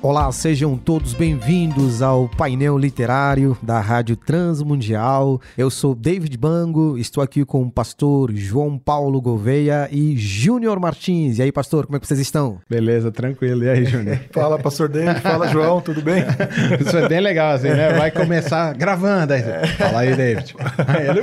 Olá, sejam todos bem-vindos ao painel literário da Rádio Transmundial. Eu sou David Bango, estou aqui com o pastor João Paulo Gouveia e Júnior Martins. E aí, pastor, como é que vocês estão? Beleza, tranquilo. E aí, Júnior? fala, pastor David. Fala, João, tudo bem? Isso é bem legal, assim, né? Vai começar gravando. Aí, fala aí, David. Aí ele...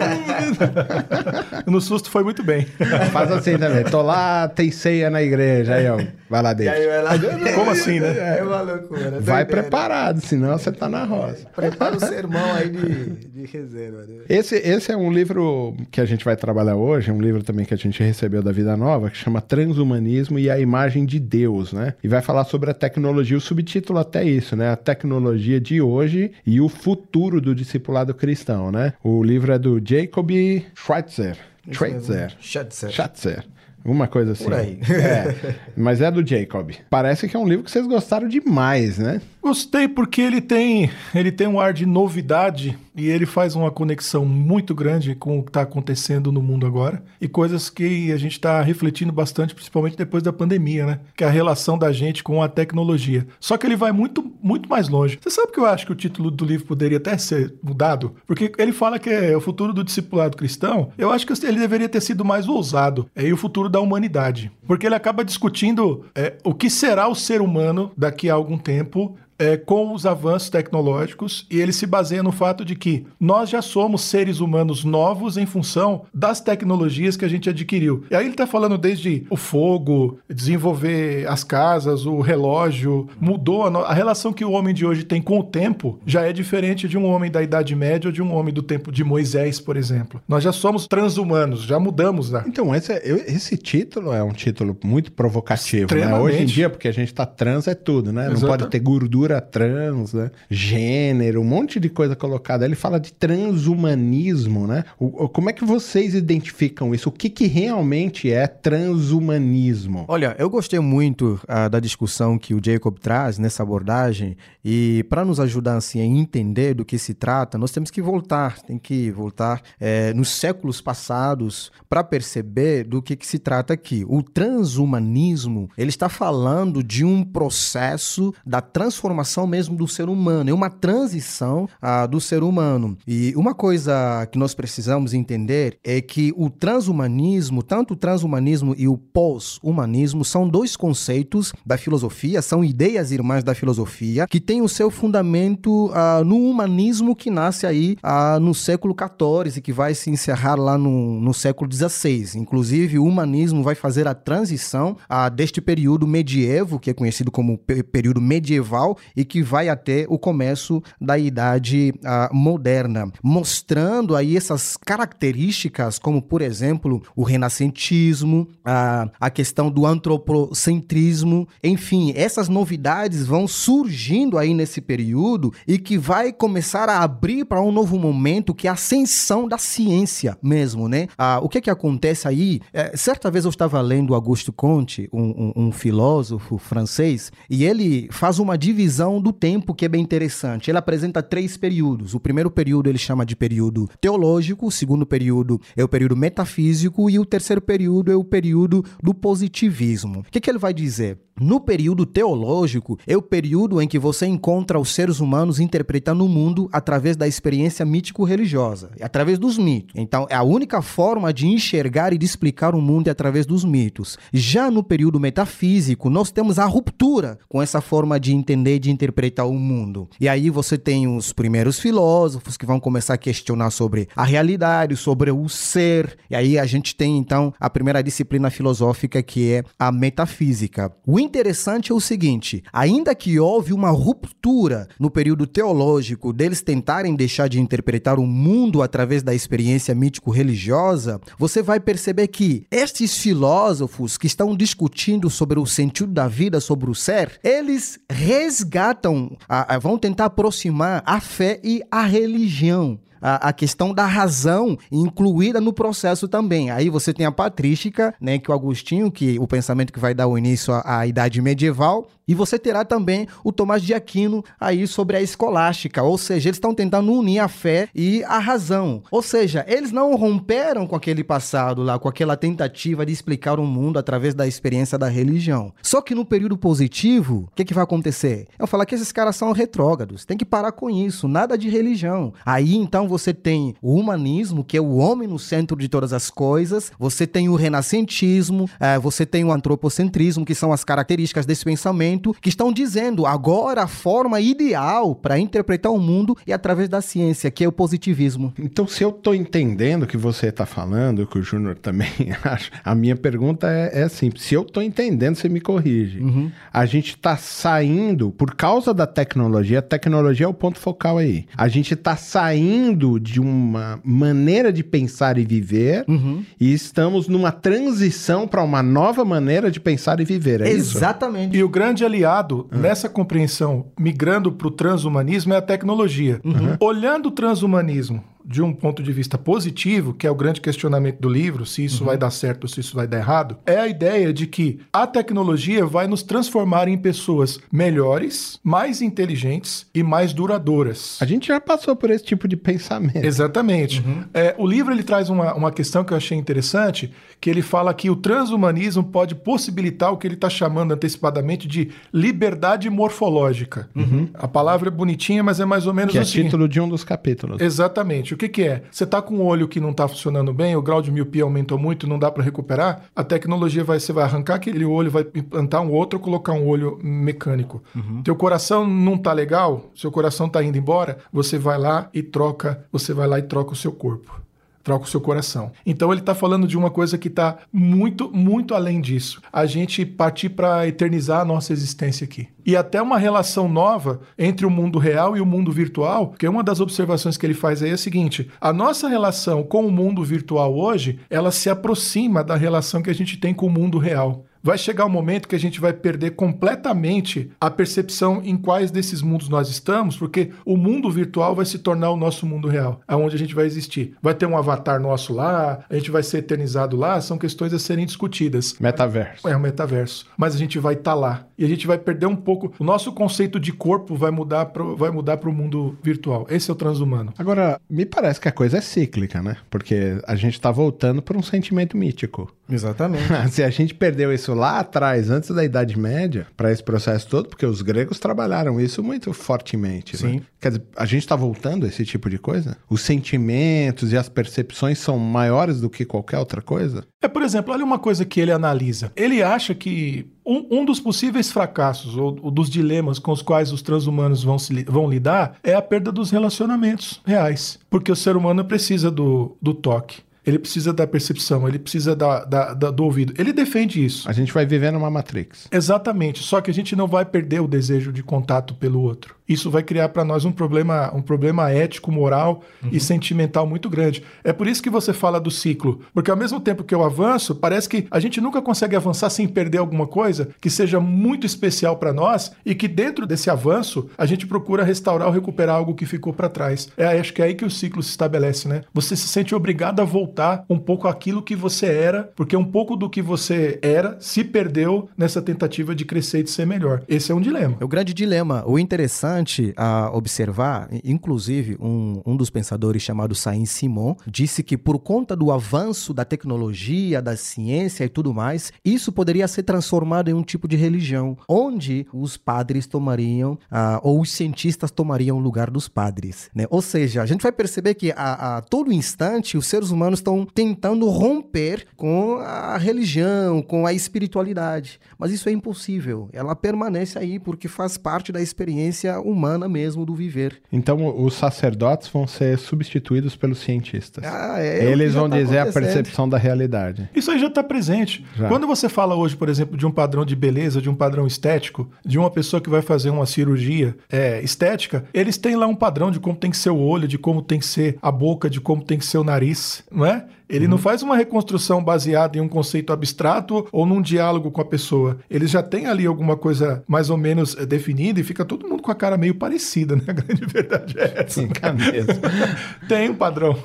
no susto foi muito bem. Faz assim também. Tô lá, tem ceia na igreja. Aí, ó. Vai lá, David. Aí, vai lá. Como assim, né? É, loucura. Vai preparado, senão você tá na roça. Prepara o sermão aí de, de reserva. Né? Esse, esse é um livro que a gente vai trabalhar hoje, é um livro também que a gente recebeu da Vida Nova, que chama Transhumanismo e a Imagem de Deus, né? E vai falar sobre a tecnologia, o subtítulo até isso, né? A tecnologia de hoje e o futuro do discipulado cristão, né? O livro é do Jacob Schweitzer. Schweitzer. Schweitzer. Schweitzer. Uma coisa assim. Por aí. É, mas é do Jacob. Parece que é um livro que vocês gostaram demais, né? Gostei porque ele tem, ele tem um ar de novidade e ele faz uma conexão muito grande com o que está acontecendo no mundo agora e coisas que a gente está refletindo bastante, principalmente depois da pandemia, né? Que é a relação da gente com a tecnologia. Só que ele vai muito, muito mais longe. Você sabe que eu acho que o título do livro poderia até ser mudado? Porque ele fala que é o futuro do discipulado cristão. Eu acho que ele deveria ter sido mais ousado. É o futuro da humanidade. Porque ele acaba discutindo é, o que será o ser humano daqui a algum tempo é, com os avanços tecnológicos e ele se baseia no fato de que nós já somos seres humanos novos em função das tecnologias que a gente adquiriu. E aí ele está falando desde o fogo, desenvolver as casas, o relógio, mudou a, a, relação que o homem de hoje tem com o tempo já é diferente de um homem da Idade Média ou de um homem do tempo de Moisés, por exemplo. Nós já somos transhumanos, já mudamos lá. Então, esse, esse título é um título muito provocativo, né? Hoje em dia, porque a gente está trans é tudo, né? Não pode ter gordura cultura trans, né? gênero, um monte de coisa colocada. Ele fala de transhumanismo, né? O, como é que vocês identificam isso? O que, que realmente é transhumanismo? Olha, eu gostei muito uh, da discussão que o Jacob traz nessa abordagem e para nos ajudar assim a entender do que se trata, nós temos que voltar, tem que voltar é, nos séculos passados para perceber do que, que se trata aqui. O transhumanismo ele está falando de um processo da transformação transformação mesmo do ser humano, é uma transição ah, do ser humano. E uma coisa que nós precisamos entender é que o transhumanismo, tanto o transhumanismo e o pós-humanismo, são dois conceitos da filosofia, são ideias irmãs da filosofia, que têm o seu fundamento ah, no humanismo que nasce aí ah, no século XIV e que vai se encerrar lá no, no século XVI. Inclusive, o humanismo vai fazer a transição ah, deste período medievo, que é conhecido como período medieval, e que vai até o começo da idade uh, moderna, mostrando aí essas características, como por exemplo o renascentismo, uh, a questão do antropocentrismo, enfim, essas novidades vão surgindo aí nesse período e que vai começar a abrir para um novo momento que é a ascensão da ciência mesmo, né? Uh, o que é que acontece aí? É, certa vez eu estava lendo Augusto Comte, um, um, um filósofo francês, e ele faz uma divisão divisão do tempo que é bem interessante. Ele apresenta três períodos. O primeiro período ele chama de período teológico, o segundo período é o período metafísico e o terceiro período é o período do positivismo. O que, que ele vai dizer? No período teológico, é o período em que você encontra os seres humanos interpretando o mundo através da experiência mítico-religiosa, através dos mitos. Então, é a única forma de enxergar e de explicar o mundo é através dos mitos. Já no período metafísico, nós temos a ruptura com essa forma de entender e de interpretar o mundo. E aí você tem os primeiros filósofos que vão começar a questionar sobre a realidade, sobre o ser. E aí a gente tem, então, a primeira disciplina filosófica que é a metafísica. Interessante é o seguinte: ainda que houve uma ruptura no período teológico deles tentarem deixar de interpretar o mundo através da experiência mítico-religiosa, você vai perceber que estes filósofos que estão discutindo sobre o sentido da vida, sobre o ser, eles resgatam, vão tentar aproximar a fé e a religião a, a questão da razão incluída no processo também. Aí você tem a patrística, né, que o Agostinho, que o pensamento que vai dar o início à, à idade medieval, e você terá também o Tomás de Aquino aí sobre a escolástica, ou seja, eles estão tentando unir a fé e a razão. Ou seja, eles não romperam com aquele passado lá, com aquela tentativa de explicar o mundo através da experiência da religião. Só que no período positivo, o que, que vai acontecer? Eu falar que esses caras são retrógrados, tem que parar com isso, nada de religião. Aí então você tem o humanismo, que é o homem no centro de todas as coisas, você tem o renascentismo, é, você tem o antropocentrismo, que são as características desse pensamento que estão dizendo agora a forma ideal para interpretar o mundo é através da ciência, que é o positivismo. Então, se eu estou entendendo o que você está falando, que o Júnior também acha, a minha pergunta é, é assim: se eu estou entendendo, você me corrige. Uhum. A gente está saindo, por causa da tecnologia, a tecnologia é o ponto focal aí. A gente está saindo de uma maneira de pensar e viver uhum. e estamos numa transição para uma nova maneira de pensar e viver. É Exatamente. Isso? E o grande aliado uhum. nessa compreensão, migrando para o transhumanismo, é a tecnologia. Uhum. Olhando o transhumanismo de um ponto de vista positivo, que é o grande questionamento do livro, se isso uhum. vai dar certo ou se isso vai dar errado, é a ideia de que a tecnologia vai nos transformar em pessoas melhores, mais inteligentes e mais duradouras. A gente já passou por esse tipo de pensamento. Exatamente. Uhum. É, o livro ele traz uma, uma questão que eu achei interessante, que ele fala que o transhumanismo pode possibilitar o que ele está chamando antecipadamente de liberdade morfológica. Uhum. A palavra é bonitinha, mas é mais ou menos que assim. é título de um dos capítulos. Exatamente. O que, que é? Você está com um olho que não está funcionando bem, o grau de miopia aumentou muito, não dá para recuperar, a tecnologia vai, você vai arrancar aquele olho, vai implantar um outro, colocar um olho mecânico. Uhum. Teu coração não tá legal, seu coração tá indo embora, você vai lá e troca, você vai lá e troca o seu corpo troca o seu coração. Então ele está falando de uma coisa que está muito, muito além disso. A gente partir para eternizar a nossa existência aqui. E até uma relação nova entre o mundo real e o mundo virtual, porque uma das observações que ele faz aí é a seguinte: a nossa relação com o mundo virtual hoje, ela se aproxima da relação que a gente tem com o mundo real vai chegar um momento que a gente vai perder completamente a percepção em quais desses mundos nós estamos, porque o mundo virtual vai se tornar o nosso mundo real, aonde a gente vai existir. Vai ter um avatar nosso lá, a gente vai ser eternizado lá, são questões a serem discutidas. Metaverso. É, o um metaverso. Mas a gente vai estar tá lá. E a gente vai perder um pouco. O nosso conceito de corpo vai mudar para vai mudar o mundo virtual. Esse é o transhumano. Agora, me parece que a coisa é cíclica, né? Porque a gente está voltando para um sentimento mítico. Exatamente. Se a gente perdeu isso lá atrás, antes da Idade Média, para esse processo todo, porque os gregos trabalharam isso muito fortemente. Né? Sim. Né? Quer dizer, a gente está voltando a esse tipo de coisa? Os sentimentos e as percepções são maiores do que qualquer outra coisa? É, por exemplo, olha uma coisa que ele analisa. Ele acha que um, um dos possíveis fracassos ou, ou, dos dilemas com os quais os transhumanos vão, se, vão lidar é a perda dos relacionamentos reais. Porque o ser humano precisa do, do toque ele precisa da percepção, ele precisa da, da, da, do ouvido. Ele defende isso. A gente vai viver numa Matrix. Exatamente. Só que a gente não vai perder o desejo de contato pelo outro isso vai criar para nós um problema, um problema ético, moral uhum. e sentimental muito grande. É por isso que você fala do ciclo, porque ao mesmo tempo que eu avanço, parece que a gente nunca consegue avançar sem perder alguma coisa que seja muito especial para nós e que dentro desse avanço a gente procura restaurar ou recuperar algo que ficou para trás. É, acho que é aí que o ciclo se estabelece, né? Você se sente obrigado a voltar um pouco aquilo que você era, porque um pouco do que você era se perdeu nessa tentativa de crescer e de ser melhor. Esse é um dilema. É o grande dilema. O interessante a observar, inclusive um, um dos pensadores chamado Saint-Simon disse que por conta do avanço da tecnologia, da ciência e tudo mais, isso poderia ser transformado em um tipo de religião, onde os padres tomariam, ah, ou os cientistas tomariam o lugar dos padres. Né? Ou seja, a gente vai perceber que a, a todo instante os seres humanos estão tentando romper com a religião, com a espiritualidade. Mas isso é impossível. Ela permanece aí porque faz parte da experiência humana mesmo do viver. Então os sacerdotes vão ser substituídos pelos cientistas. Ah, é, Eles vão tá dizer a percepção da realidade. Isso aí já está presente. Já. Quando você fala hoje, por exemplo, de um padrão de beleza, de um padrão estético, de uma pessoa que vai fazer uma cirurgia é, estética, eles têm lá um padrão de como tem que ser o olho, de como tem que ser a boca, de como tem que ser o nariz, não é? Né? Ele uhum. não faz uma reconstrução baseada em um conceito abstrato ou num diálogo com a pessoa. Ele já tem ali alguma coisa mais ou menos eh, definida e fica todo mundo com a cara meio parecida, né? A grande verdade é essa. Sim, mesmo. tem um padrão.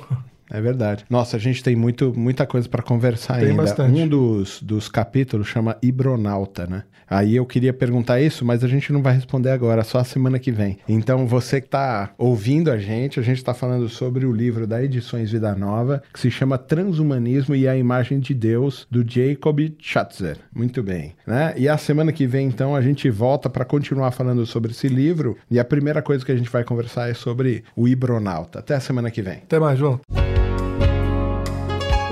É verdade. Nossa, a gente tem muito, muita coisa para conversar tem ainda. Bastante. Um dos, dos capítulos chama Hibronauta, né? Aí eu queria perguntar isso, mas a gente não vai responder agora, só a semana que vem. Então, você que está ouvindo a gente, a gente está falando sobre o livro da Edições Vida Nova, que se chama Transhumanismo e a Imagem de Deus, do Jacob Schatzer. Muito bem. Né? E a semana que vem, então, a gente volta para continuar falando sobre esse livro. E a primeira coisa que a gente vai conversar é sobre o Hibronauta. Até a semana que vem. Até mais, João.